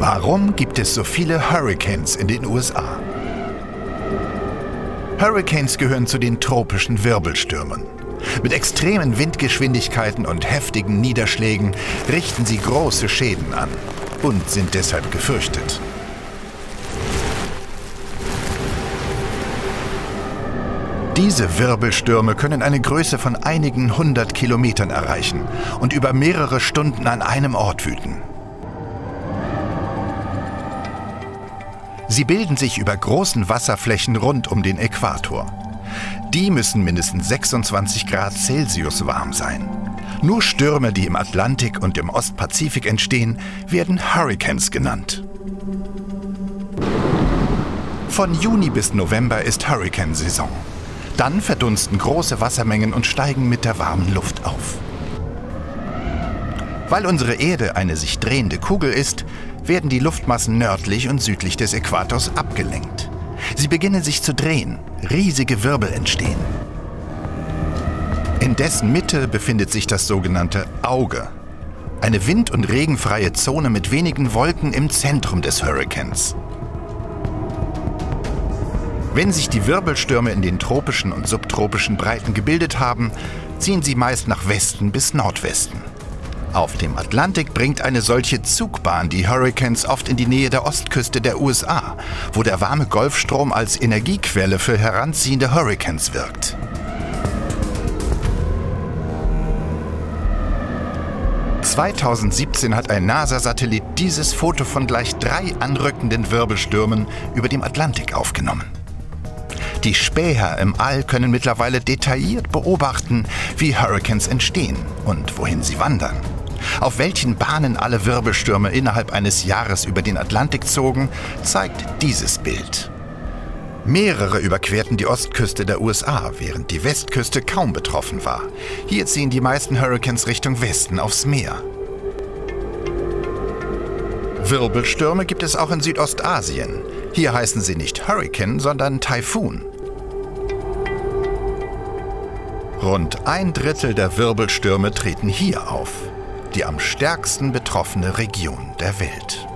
Warum gibt es so viele Hurricanes in den USA? Hurricanes gehören zu den tropischen Wirbelstürmen. Mit extremen Windgeschwindigkeiten und heftigen Niederschlägen richten sie große Schäden an und sind deshalb gefürchtet. Diese Wirbelstürme können eine Größe von einigen hundert Kilometern erreichen und über mehrere Stunden an einem Ort wüten. Sie bilden sich über großen Wasserflächen rund um den Äquator. Die müssen mindestens 26 Grad Celsius warm sein. Nur Stürme, die im Atlantik und im Ostpazifik entstehen, werden Hurricanes genannt. Von Juni bis November ist Hurrikansaison. Dann verdunsten große Wassermengen und steigen mit der warmen Luft auf. Weil unsere Erde eine sich drehende Kugel ist, werden die Luftmassen nördlich und südlich des Äquators abgelenkt. Sie beginnen sich zu drehen, riesige Wirbel entstehen. In dessen Mitte befindet sich das sogenannte Auge, eine wind- und regenfreie Zone mit wenigen Wolken im Zentrum des Hurrikans. Wenn sich die Wirbelstürme in den tropischen und subtropischen Breiten gebildet haben, ziehen sie meist nach Westen bis Nordwesten. Auf dem Atlantik bringt eine solche Zugbahn die Hurricanes oft in die Nähe der Ostküste der USA, wo der warme Golfstrom als Energiequelle für heranziehende Hurricanes wirkt. ...2017 hat ein NASA-Satellit dieses Foto von gleich drei anrückenden Wirbelstürmen über dem Atlantik aufgenommen. Die Späher im All können mittlerweile detailliert beobachten, wie Hurricanes entstehen und wohin sie wandern. Auf welchen Bahnen alle Wirbelstürme innerhalb eines Jahres über den Atlantik zogen, zeigt dieses Bild. Mehrere überquerten die Ostküste der USA, während die Westküste kaum betroffen war. Hier ziehen die meisten Hurricanes Richtung Westen aufs Meer. Wirbelstürme gibt es auch in Südostasien. Hier heißen sie nicht Hurricane, sondern Taifun. Rund ein Drittel der Wirbelstürme treten hier auf, die am stärksten betroffene Region der Welt.